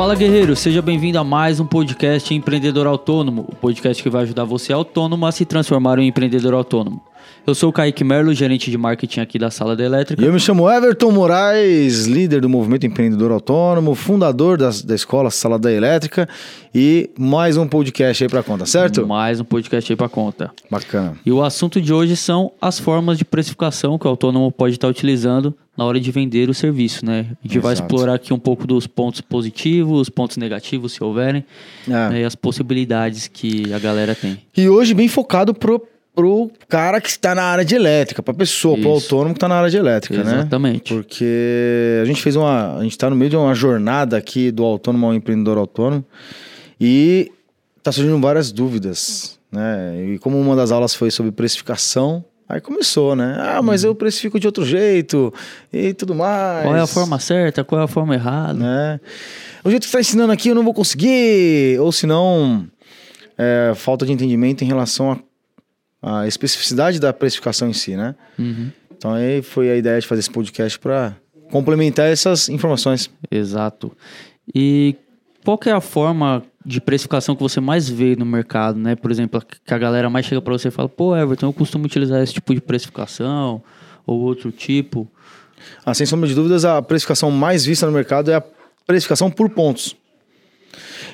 Fala guerreiro, seja bem-vindo a mais um podcast Empreendedor Autônomo, o podcast que vai ajudar você autônomo a se transformar em um empreendedor autônomo. Eu sou o Kaique Merlo, gerente de marketing aqui da Sala da Elétrica. E eu me chamo Everton Moraes, líder do movimento empreendedor autônomo, fundador da, da escola Sala da Elétrica e mais um podcast aí pra conta, certo? Mais um podcast aí pra conta. Bacana. E o assunto de hoje são as formas de precificação que o autônomo pode estar utilizando na hora de vender o serviço, né? A gente vai Exato. explorar aqui um pouco dos pontos positivos, pontos negativos, se houverem, É. né? e as possibilidades que a galera tem. E hoje bem focado pro, pro cara que está na área de elétrica, pra pessoa, Isso. autônomo que está na área de elétrica, né? Exatamente. Porque a gente fez uma. A gente tá no meio de uma jornada aqui do autônomo ao empreendedor autônomo e tá surgindo várias dúvidas, né? E como uma das aulas foi sobre precificação, aí começou, né? Ah, mas eu precifico de outro jeito e tudo mais. Qual é a forma certa, qual é a forma errada? Né? O jeito que você tá ensinando aqui eu não vou conseguir, ou se não, é, falta de entendimento em relação à especificidade da precificação em si, né? Uhum. Então aí foi a ideia de fazer esse podcast para complementar essas informações. Exato. E qual que é a forma de precificação que você mais vê no mercado, né? Por exemplo, que a galera mais chega para você e fala, pô, Everton, eu costumo utilizar esse tipo de precificação ou outro tipo. Ah, sem sombra de dúvidas, a precificação mais vista no mercado é a precificação por pontos.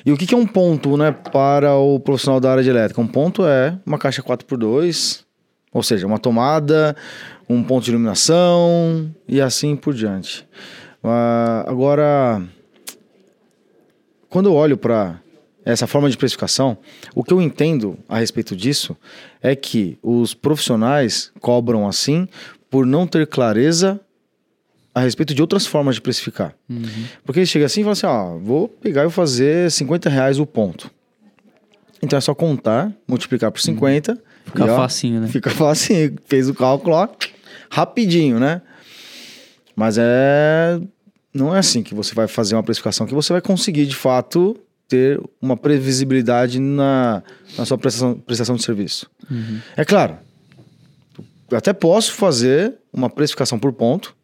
E o que é um ponto né, para o profissional da área de elétrica? Um ponto é uma caixa 4x2, ou seja, uma tomada, um ponto de iluminação e assim por diante. Ah, agora, quando eu olho para essa forma de precificação, o que eu entendo a respeito disso é que os profissionais cobram assim por não ter clareza a respeito de outras formas de precificar. Porque ele chega assim e fala assim, ó, vou pegar e vou fazer 50 reais o ponto. Então é só contar, multiplicar por 50. Fica e, ó, facinho, né? Fica facinho. Fez o cálculo, ó, rapidinho, né? Mas é... Não é assim que você vai fazer uma precificação, que você vai conseguir, de fato, ter uma previsibilidade na, na sua prestação, prestação de serviço. É claro, eu até posso fazer uma precificação por ponto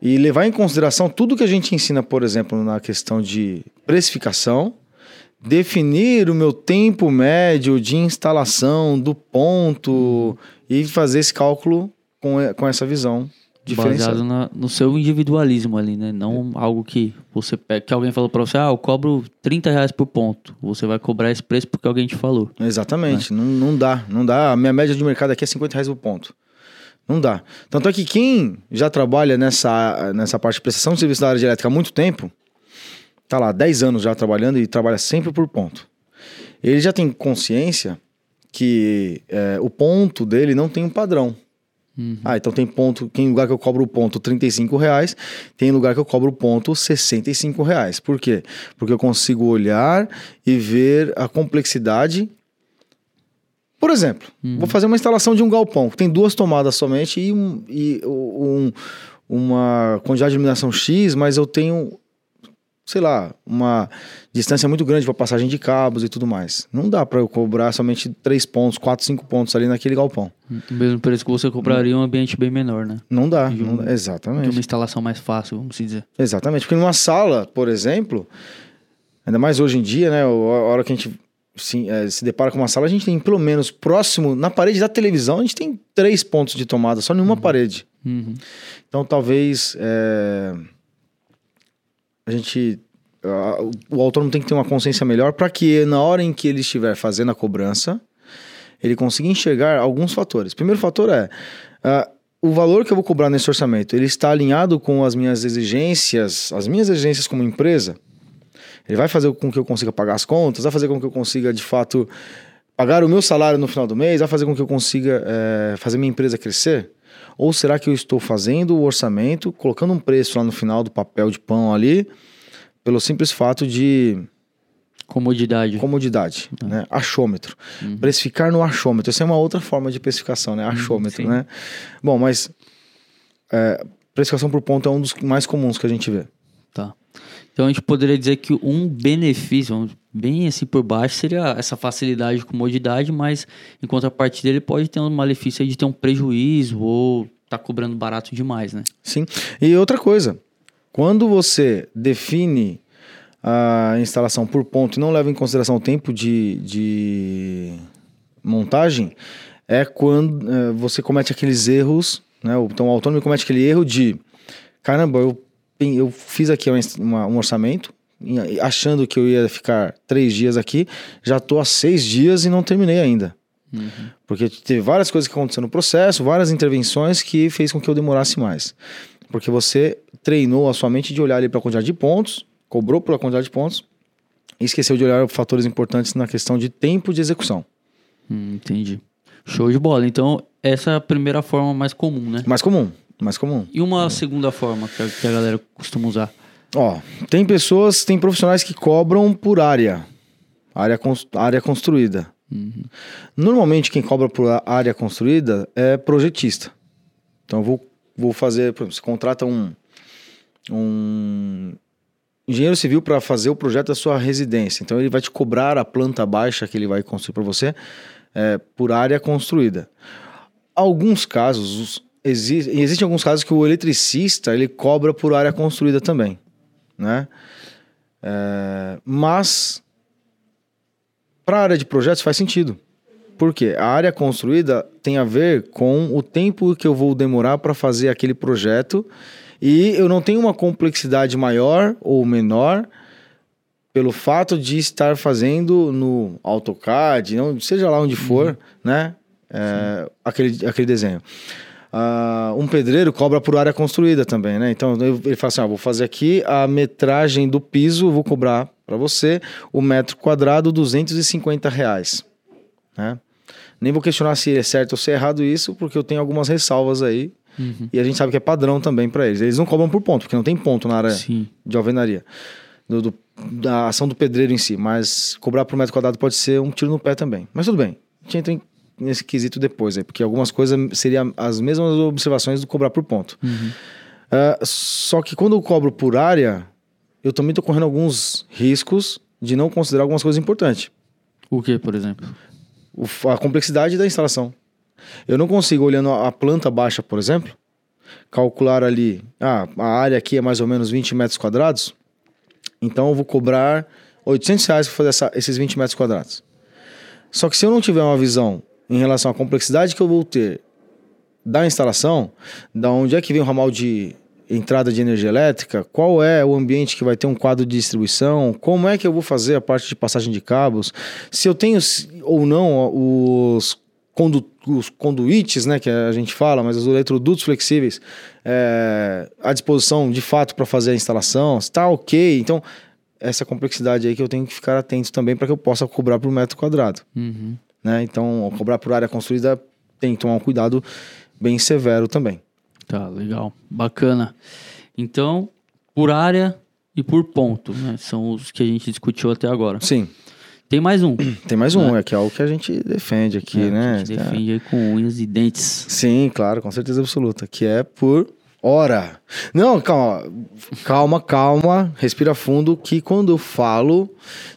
e levar em consideração tudo que a gente ensina, por exemplo, na questão de precificação, definir o meu tempo médio de instalação do ponto e fazer esse cálculo com, com essa visão Baseado na- no seu individualismo ali, né? Não algo que você pega, que alguém falou pra você, ah, eu cobro 30 reais por ponto. Você vai cobrar esse preço porque alguém te falou. Exatamente, não, não dá, não dá. A minha média de mercado aqui é 50 reais por ponto. Não dá. Tanto é que quem já trabalha nessa, nessa parte de prestação de serviço da área de elétrica há muito tempo, tá lá 10 anos já trabalhando e trabalha sempre por ponto. Ele já tem consciência que é, o ponto dele não tem um padrão. Ah, então tem ponto, tem lugar que eu cobro o ponto 35 reais, tem lugar que eu cobro o ponto 65 reais. Por quê? Porque eu consigo olhar e ver a complexidade. Por exemplo, vou fazer uma instalação de um galpão que tem duas tomadas somente e, um, e um- uma quantidade de iluminação X, mas eu tenho, sei lá, uma distância muito grande para passagem de cabos e tudo mais. Não dá para eu cobrar somente 3 pontos, 4, 5 pontos ali naquele galpão. O mesmo preço que você cobraria em um ambiente bem menor, né? Não dá, De não um-. De exatamente. uma instalação mais fácil, vamos dizer. Exatamente, porque numa sala, por exemplo, ainda mais hoje em dia, né, a hora que a gente se, eh, se depara com uma sala, a gente tem pelo menos próximo, na parede da televisão, a gente tem três pontos de tomada, só numa parede. Uhum. Então talvez eh, a gente. o autônomo tem que ter uma consciência melhor para que na hora em que ele estiver fazendo a cobrança, ele consiga enxergar alguns fatores. Primeiro fator é ah, o valor que eu vou cobrar nesse orçamento, ele está alinhado com as minhas exigências, as minhas exigências como empresa. Ele vai fazer com que eu consiga pagar as contas, vai fazer com que eu consiga de fato pagar o meu salário no final do mês, vai fazer com que eu consiga eh, fazer minha empresa crescer? Ou será que eu estou fazendo o orçamento, colocando um preço lá no final do papel de pão ali, pelo simples fato de Comodidade. comodidade, né? Achômetro. Precificar no achômetro. Essa é uma outra forma de precificação, né? Achômetro, sim. né? Bom, mas é, precificação por ponto é um dos mais comuns que a gente vê. Tá. Então a gente poderia dizer que um benefício, bem assim por baixo, seria essa facilidade e comodidade, mas em contrapartida ele pode ter um malefício de ter um prejuízo ou tá cobrando barato demais, né? Sim. E outra coisa, Quando você define a instalação por ponto e não leva em consideração o tempo de, de montagem, é quando é, você comete aqueles erros, né? Então o autônomo comete aquele erro de caramba, eu, eu fiz aqui uma, um orçamento, achando que eu ia ficar três dias aqui, já estou há seis dias e não terminei ainda. Uhum. Porque teve várias coisas que aconteceram no processo, várias intervenções que fez com que eu demorasse mais. Porque você treinou a sua mente de olhar ali para a quantidade de pontos, cobrou pela quantidade de pontos, e esqueceu de olhar fatores importantes na questão de tempo de execução. Hum, entendi. Show de bola. Então, essa é a primeira forma mais comum, né? Mais comum, mais comum. E uma é. segunda forma que a, que a galera costuma usar? Ó, tem pessoas, tem profissionais que cobram por área, área, área construída. Uhum. Normalmente quem cobra por área construída é projetista. Então eu vou, vou fazer, por exemplo, você contrata um, um engenheiro civil para fazer o projeto da sua residência. Então ele vai te cobrar a planta baixa que ele vai construir para você é, por área construída. Alguns casos, exi existem alguns casos que o eletricista ele cobra por área construída também né? É, mas para a área de projetos faz sentido. Porque a área construída tem a ver com o tempo que eu vou demorar para fazer aquele projeto e eu não tenho uma complexidade maior ou menor pelo fato de estar fazendo no AutoCAD, não, seja lá onde for, uhum. né? É, aquele, aquele desenho. Uh, um pedreiro cobra por área construída também, né? Então ele fala assim: ah, vou fazer aqui a metragem do piso, vou cobrar para você o metro quadrado 250 reais. Né? Nem vou questionar se é certo ou se é errado isso, porque eu tenho algumas ressalvas aí. Uhum. E a gente sabe que é padrão também para eles. Eles não cobram por ponto, porque não tem ponto na área Sim. de alvenaria. Do, do, da ação do pedreiro em si. Mas cobrar por metro quadrado pode ser um tiro no pé também. Mas tudo bem. A gente entra em nesse quesito depois, aí, porque algumas coisas seriam as mesmas observações do cobrar por ponto. Uhum. Uh, só que quando eu cobro por área, eu também estou correndo alguns riscos de não considerar algumas coisas importantes. O que, por exemplo? O, a complexidade da instalação. Eu não consigo, olhando a planta baixa, por exemplo, calcular ali, ah, a área aqui é mais ou menos 20 metros quadrados, então eu vou cobrar 800 reais para fazer essa, esses 20 metros quadrados. Só que se eu não tiver uma visão em relação à complexidade que eu vou ter da instalação, da onde é que vem o ramal de entrada de energia elétrica, qual é o ambiente que vai ter um quadro de distribuição, como é que eu vou fazer a parte de passagem de cabos, se eu tenho ou não os, condu os conduítes, né, que a gente fala, mas os eletrodutos flexíveis é, à disposição de fato para fazer a instalação, está ok. Então, essa complexidade aí que eu tenho que ficar atento também para que eu possa cobrar por metro quadrado. Uhum. Né? Então, cobrar por área construída tem que tomar um cuidado bem severo também. Tá, legal. Bacana. Então, por área e por ponto, né? São os que a gente discutiu até agora. Sim. Tem mais um. Tem mais um, né? é que é o que a gente defende aqui, é, né? A gente defende é. com unhas e dentes. Sim, claro, com certeza absoluta. Que é por hora. Não, calma, calma, calma, respira fundo, que quando eu falo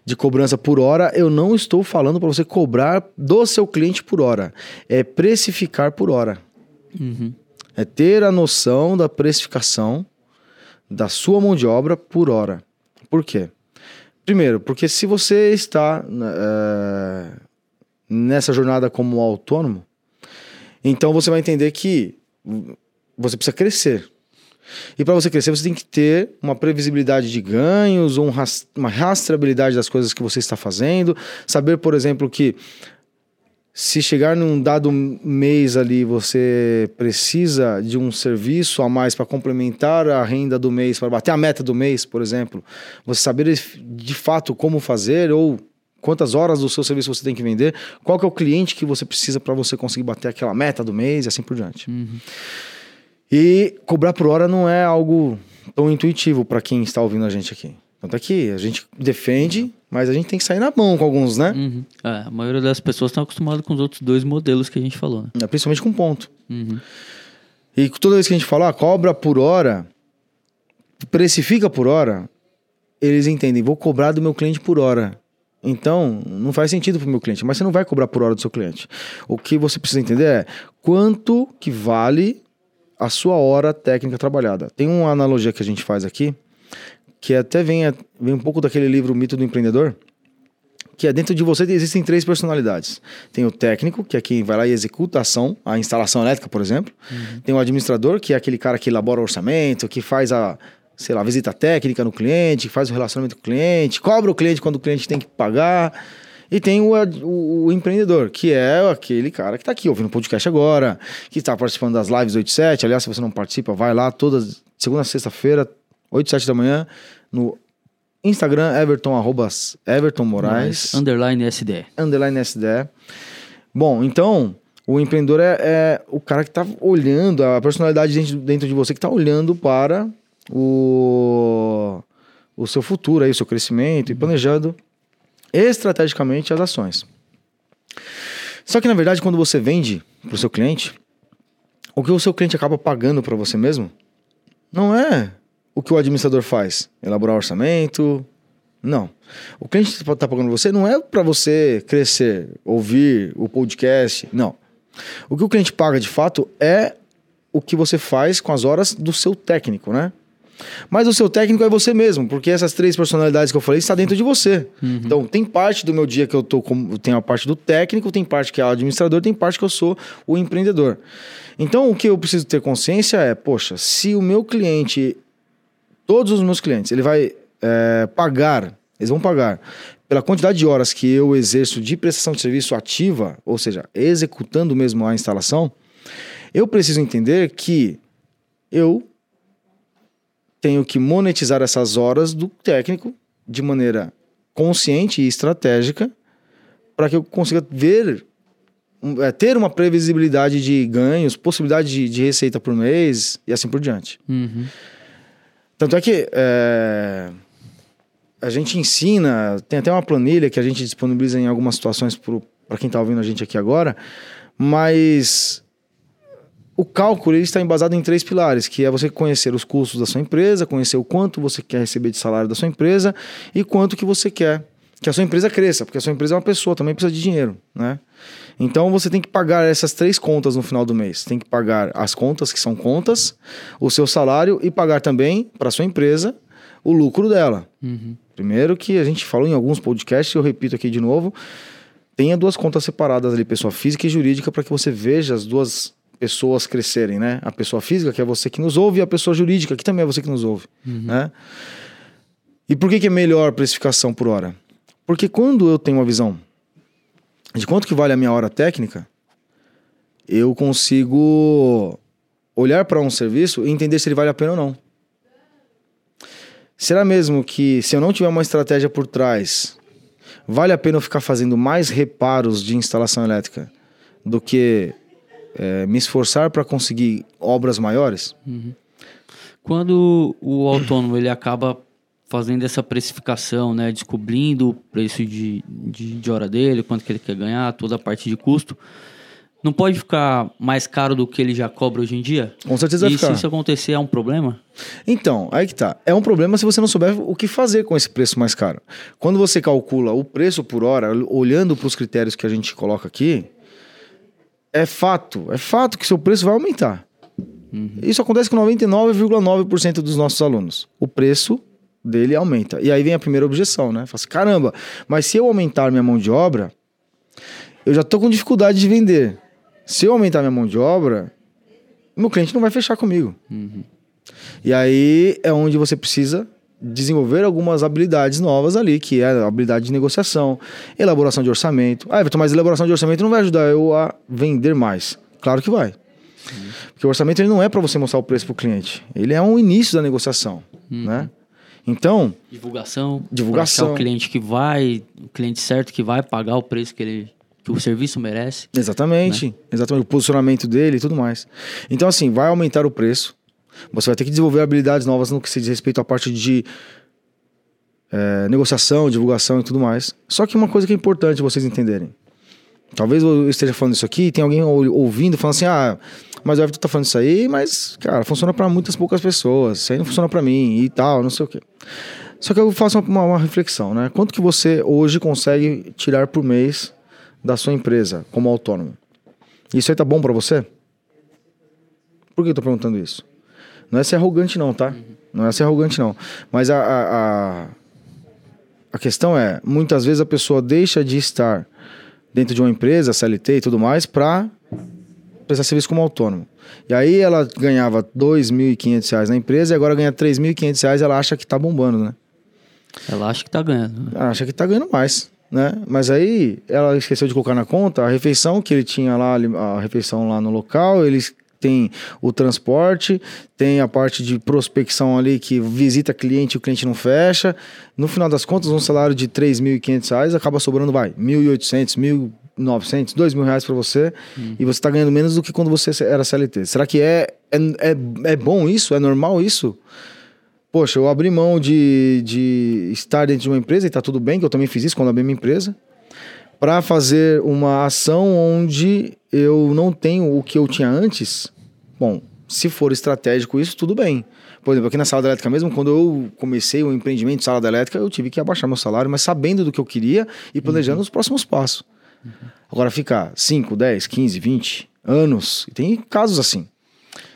de cobrança por hora, eu não estou falando para você cobrar do seu cliente por hora, é precificar por hora. Uhum. É ter a noção da precificação da sua mão de obra por hora. Por quê? Primeiro, porque se você está é, nessa jornada como autônomo, então você vai entender que você precisa crescer. E para você crescer, você tem que ter uma previsibilidade de ganhos, ou um rast uma rastreabilidade das coisas que você está fazendo. Saber, por exemplo, que se chegar num dado mês ali, você precisa de um serviço a mais para complementar a renda do mês, para bater a meta do mês, por exemplo. Você saber de fato como fazer ou quantas horas do seu serviço você tem que vender, qual que é o cliente que você precisa para você conseguir bater aquela meta do mês e assim por diante. Uhum. E cobrar por hora não é algo tão intuitivo para quem está ouvindo a gente aqui. Tanto é que a gente defende, mas a gente tem que sair na mão com alguns, né? Uhum. É, a maioria das pessoas estão acostumadas com os outros dois modelos que a gente falou. Né? É, principalmente com ponto. Uhum. E toda vez que a gente fala, ah, cobra por hora, precifica por hora, eles entendem, vou cobrar do meu cliente por hora. Então, não faz sentido para o meu cliente, mas você não vai cobrar por hora do seu cliente. O que você precisa entender é quanto que vale a sua hora técnica trabalhada. Tem uma analogia que a gente faz aqui, que até vem, vem um pouco daquele livro Mito do Empreendedor, que é dentro de você existem três personalidades. Tem o técnico, que é quem vai lá e executa a ação, a instalação elétrica, por exemplo. Uhum. Tem o administrador, que é aquele cara que elabora o orçamento, que faz a, sei lá, visita técnica no cliente, faz o relacionamento com o cliente, cobra o cliente quando o cliente tem que pagar. E tem o, o, o empreendedor, que é aquele cara que está aqui ouvindo o podcast agora, que está participando das lives 8 7. Aliás, se você não participa, vai lá todas, segunda a sexta-feira, 8 7 da manhã, no Instagram, Everton, arroba Everton Moraes. Underline SDE. Underline SDE. Bom, então, o empreendedor é, é o cara que está olhando, a personalidade dentro, dentro de você que está olhando para o, o seu futuro, aí, o seu crescimento e planejando estrategicamente as ações. Só que, na verdade, quando você vende para o seu cliente, o que o seu cliente acaba pagando para você mesmo não é o que o administrador faz? Elaborar orçamento? Não. O cliente está pagando você não é para você crescer, ouvir o podcast. Não. O que o cliente paga de fato é o que você faz com as horas do seu técnico, né? Mas o seu técnico é você mesmo, porque essas três personalidades que eu falei está dentro de você. Uhum. Então, tem parte do meu dia que eu tô com, tem a parte do técnico, tem parte que é o administrador, tem parte que eu sou o empreendedor. Então, o que eu preciso ter consciência é, poxa, se o meu cliente todos os meus clientes, ele vai é, pagar, eles vão pagar pela quantidade de horas que eu exerço de prestação de serviço ativa, ou seja, executando mesmo a instalação, eu preciso entender que eu tenho que monetizar essas horas do técnico de maneira consciente e estratégica para que eu consiga ver é, ter uma previsibilidade de ganhos, possibilidade de, de, receita por mês e assim por diante. Uhum. Tanto é que é, a gente ensina, tem até uma planilha que a gente disponibiliza em algumas situações para quem está ouvindo a gente aqui agora, mas o cálculo ele está embasado em três pilares, que é você conhecer os custos da sua empresa, conhecer o quanto você quer receber de salário da sua empresa e quanto que você quer que a sua empresa cresça, porque a sua empresa é uma pessoa, também precisa de dinheiro, né? Então você tem que pagar essas três contas no final do mês. Tem que pagar as contas que são contas, o seu salário e pagar também para sua empresa o lucro dela. Uhum. Primeiro que a gente falou em alguns podcasts, eu repito aqui de novo, tenha duas contas separadas ali, pessoa física e jurídica, para que você veja as duas pessoas crescerem, né? A pessoa física, que é você que nos ouve, e a pessoa jurídica, que também é você que nos ouve, uhum. né? E por que, que é melhor precificação por hora? Porque quando eu tenho uma visão de quanto que vale a minha hora técnica, eu consigo olhar para um serviço e entender se ele vale a pena ou não. Será mesmo que se eu não tiver uma estratégia por trás, vale a pena eu ficar fazendo mais reparos de instalação elétrica do que é, me esforçar para conseguir obras maiores? Uhum. Quando o autônomo ele acaba fazendo essa precificação, né? Descobrindo o preço de, de, de, hora dele, quanto que ele quer ganhar, toda a parte de custo. Não pode ficar mais caro do que ele já cobra hoje em dia? Com certeza e vai ficar. se isso acontecer, é um problema? Então, aí que tá. É um problema se você não souber o que fazer com esse preço mais caro. Quando você calcula o preço por hora, olhando para os critérios que a gente coloca aqui, é fato, é fato que seu preço vai aumentar. Uhum. Isso acontece com 99,9% dos nossos alunos. O preço dele aumenta. E aí vem a primeira objeção, né? Fala assim, caramba, mas se eu aumentar minha mão de obra, eu já tô com dificuldade de vender. Se eu aumentar minha mão de obra, meu cliente não vai fechar comigo. Uhum. E aí é onde você precisa desenvolver algumas habilidades novas ali, que é a habilidade de negociação, elaboração de orçamento. Ah, Everton, mas elaboração de orçamento não vai ajudar eu a vender mais. Claro que vai. Porque o orçamento ele não é para você mostrar o preço para o cliente. Ele é um início da negociação, uhum. né? Então. Divulgação. Divulgação. o cliente que vai, o cliente certo que vai pagar o preço que ele. Que o serviço merece. Exatamente. Né? Exatamente. O posicionamento dele e tudo mais. Então, assim, vai aumentar o preço. Você vai ter que desenvolver habilidades novas no que se diz respeito à parte de é, negociação, divulgação e tudo mais. Só que uma coisa que é importante vocês entenderem. Talvez eu esteja falando isso aqui tem alguém ouvindo falando assim: ah, mas o Everton tá falando isso aí, mas, cara, funciona para muitas poucas pessoas. Isso aí não funciona para mim e tal, não sei o quê. Só que eu faço uma, uma, reflexão, né? Quanto que você hoje consegue tirar por mês da sua empresa como autônomo? Isso aí tá bom para você? Por que eu tô perguntando isso? Não é ser arrogante, não, tá? Não é ser arrogante, não. Mas a, a, a, a questão é: muitas vezes a pessoa deixa de estar dentro de uma empresa, CLT e tudo mais, para prestar serviço como autônomo. E aí ela ganhava R$ 2.500 na empresa e agora ganha R$ 3.500 ela acha que tá bombando, né? Ela acha que tá ganhando. Né? Ela acha que tá ganhando mais, né? Mas aí ela esqueceu de colocar na conta a refeição que ele tinha lá, a refeição lá no local, eles tem o transporte, tem a parte de prospecção ali que visita cliente e o cliente não fecha. No final das contas, um salário de R$ 3.500 acaba sobrando, vai, R$ 1.800, R$ 1.900, 2.000 reais para você hum. e você está ganhando menos do que quando você era CLT. Será que é, é, é, é bom isso? É normal isso? Poxa, eu abri mão de, de estar dentro de uma empresa e tá tudo bem, que eu também fiz isso quando abri minha empresa, para fazer uma ação onde eu não tenho o que eu tinha antes. Bom, se for estratégico isso, tudo bem. Por exemplo, aqui na sala da elétrica mesmo, quando eu comecei o empreendimento de sala da elétrica, eu tive que abaixar meu salário, mas sabendo do que eu queria e planejando uhum. os próximos passos. Uhum. Agora ficar 5, 10, 15, 20 anos, e tem casos assim.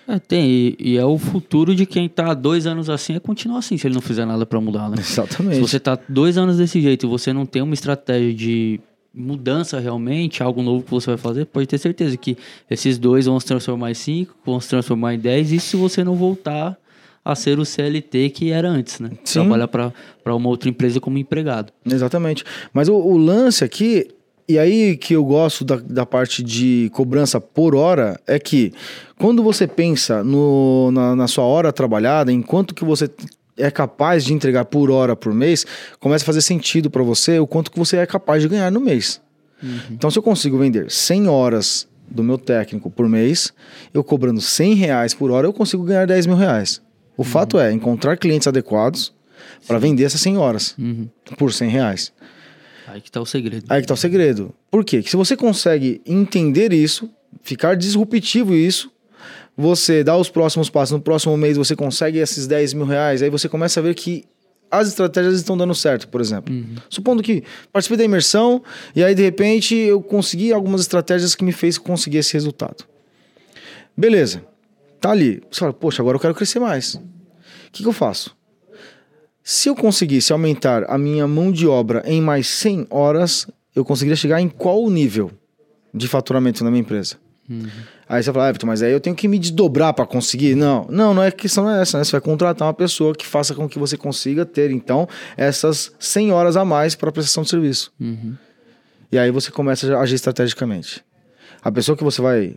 É, tem, e, e, é o futuro de quem tá dois anos assim, é continuar assim, se ele não fizer nada para mudar, né? Exatamente. Se você tá dois anos desse jeito e você não tem uma estratégia de mudança realmente, algo novo que você vai fazer, pode ter certeza que esses dois vão se transformar em cinco, vão se transformar em dez, e se você não voltar a ser o CLT que era antes, né? Sim. Trabalhar para uma outra empresa como empregado. Exatamente. Mas o, o lance aqui e aí que eu gosto da, da parte de cobrança por hora é que quando você pensa no, na, na sua hora trabalhada, enquanto que você é capaz de entregar por hora por mês, começa a fazer sentido para você o quanto que você é capaz de ganhar no mês. Uhum. Então, se eu consigo vender 100 horas do meu técnico por mês, eu cobrando 100 reais por hora, eu consigo ganhar 10 mil reais. O uhum. fato é encontrar clientes adequados para vender essas 100 horas uhum. por 100 reais. Aí que tá o segredo. Aí que tá o segredo. Por quê? Que se você consegue entender isso, ficar disruptivo isso, você dá os próximos passos, no próximo mês você consegue esses 10 mil reais, aí você começa a ver que as estratégias estão dando certo, por exemplo. Uhum. Supondo que participei da imersão e aí de repente eu consegui algumas estratégias que me fez conseguir esse resultado. Beleza. Tá ali. Você fala, poxa, agora eu quero crescer mais. O que, que eu faço? Se eu conseguisse aumentar a minha mão de obra em mais 100 horas, eu conseguiria chegar em qual nível de faturamento na minha empresa? Uhum. Aí você fala, Everton, mas aí eu tenho que me desdobrar para conseguir? Não, não, não é questão é essa, né? Você vai contratar uma pessoa que faça com que você consiga ter, então, essas 100 horas a mais para prestação de serviço. Uhum. E aí você começa a agir estrategicamente. A pessoa que você vai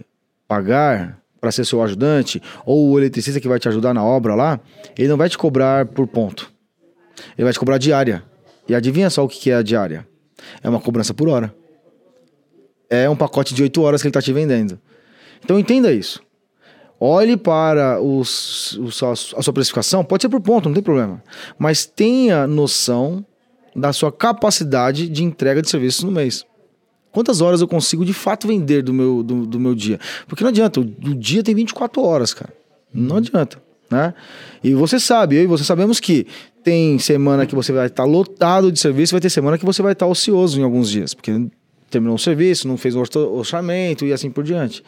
pagar para ser seu ajudante, ou o eletricista que vai te ajudar na obra lá, ele não vai te cobrar por ponto. Ele vai te cobrar diária. E adivinha só o que é a diária? É uma cobrança por hora. É um pacote de 8 horas que ele está te vendendo. Então entenda isso. Olhe para os, os, a sua precificação, pode ser por ponto, não tem problema. Mas tenha noção da sua capacidade de entrega de serviços no mês. Quantas horas eu consigo de fato vender do meu, do, do meu dia? Porque não adianta, o, o dia tem 24 horas, cara. Não adianta. Né? E você sabe, eu e você sabemos que tem semana que você vai estar lotado de serviço, vai ter semana que você vai estar ocioso em alguns dias, porque terminou o serviço, não fez o orçamento e assim por diante.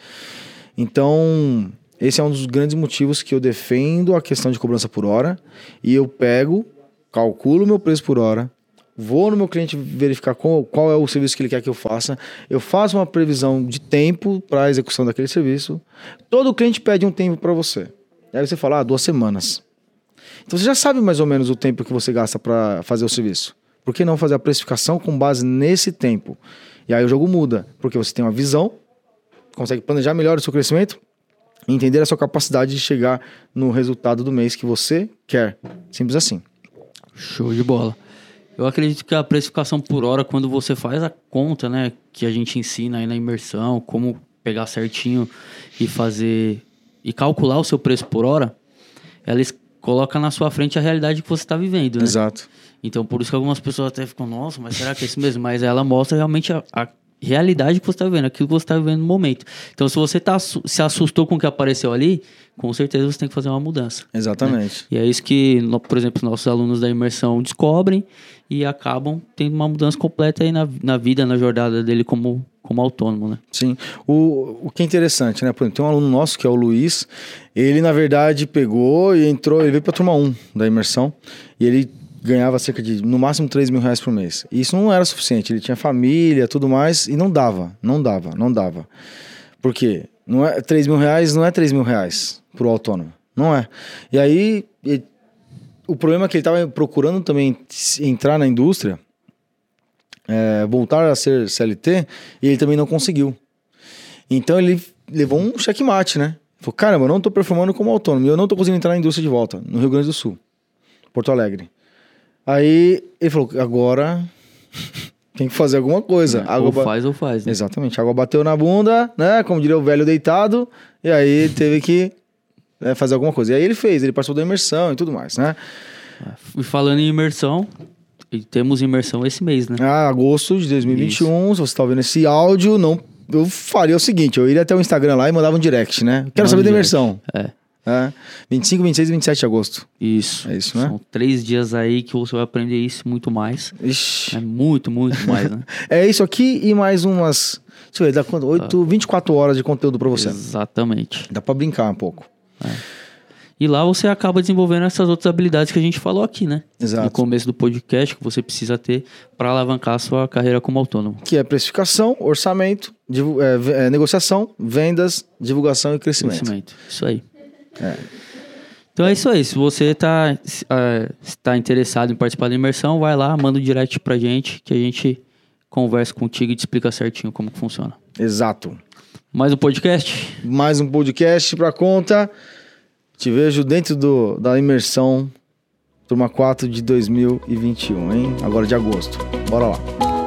Então, esse é um dos grandes motivos que eu defendo a questão de cobrança por hora e eu pego, calculo meu preço por hora, vou no meu cliente verificar qual, qual é o serviço que ele quer que eu faça, eu faço uma previsão de tempo para a execução daquele serviço. Todo cliente pede um tempo para você. Aí você fala, ah, duas semanas. Então você já sabe mais ou menos o tempo que você gasta para fazer o serviço. Por que não fazer a precificação com base nesse tempo? E aí o jogo muda, porque você tem uma visão, consegue planejar melhor o seu crescimento e entender a sua capacidade de chegar no resultado do mês que você quer. Simples assim. Show de bola. Eu acredito que a precificação por hora, quando você faz a conta, né, que a gente ensina aí na imersão, como pegar certinho e fazer e calcular o seu preço por hora, ela coloca na sua frente a realidade que você está vivendo, né? Exato. Então, por isso que algumas pessoas até ficam, nossa, mas será que é isso mesmo? Mas ela mostra realmente a, a realidade que você está vivendo, aquilo que você está vivendo no momento. Então, se você tá, se assustou com o que apareceu ali, com certeza você tem que fazer uma mudança. Né? Exatamente. Né? E é isso que, por exemplo, nossos alunos da imersão descobrem e acabam tendo uma mudança completa aí na, na vida, na jornada dele como como autônomo, né? Sim. O, o que é interessante, né? Por exemplo, tem um aluno nosso que é o Luiz. Ele, na verdade, pegou e entrou, ele veio pra turma 1 da imersão. E ele ganhava cerca de, no máximo, 3 mil reais por mês. E isso não era suficiente. Ele tinha família, tudo mais, e não dava, não dava, não dava. Por quê? Não é, 3 mil reais não é 3 mil reais pro autônomo. Não é. E aí, o problema é que ele estava procurando também entrar na indústria, é, voltar a ser CLT, e ele também não conseguiu. Então ele levou um checkmate, né? Falou, caramba, eu não estou performando como autônomo, eu não estou conseguindo entrar na indústria de volta, no Rio Grande do Sul, Porto Alegre. Aí ele falou, agora tem que fazer alguma coisa. Água ou faz ou faz, né? Exatamente, a água bateu na bunda, né? Como diria o velho deitado, e aí teve que né, fazer alguma coisa. E aí ele fez, ele passou da imersão e tudo mais, né? E falando em imersão, temos imersão esse mês, né? Ah, agosto de 2021, Isso. se você está ouvindo esse áudio, não eu faria o seguinte, eu iria até o Instagram lá e mandava um direct, né? Quero saber da imersão. É. É. 25, 26 e 27 de agosto. Isso. É isso, né? São três dias aí que você vai aprender isso muito mais. Ixi. É muito, muito mais, né? é isso aqui e mais umas. Deixa eu ver, dá quanto? 8, 24 horas de conteúdo para você. Exatamente. Dá para brincar um pouco. É. E lá você acaba desenvolvendo essas outras habilidades que a gente falou aqui, né? Exato. No começo do podcast, que você precisa ter para alavancar a sua carreira como autônomo. Que é precificação, orçamento, é, é, negociação, vendas, divulgação e crescimento. Crescimento, isso aí. É. Então é isso aí. Se você está é, tá interessado em participar da imersão, vai lá, manda um direct pra gente que a gente conversa contigo e te explica certinho como que funciona. Exato. Mais um podcast? Mais um podcast para conta. Te vejo dentro do, da imersão Turma 4 de 2021, hein? Agora de agosto. Bora lá.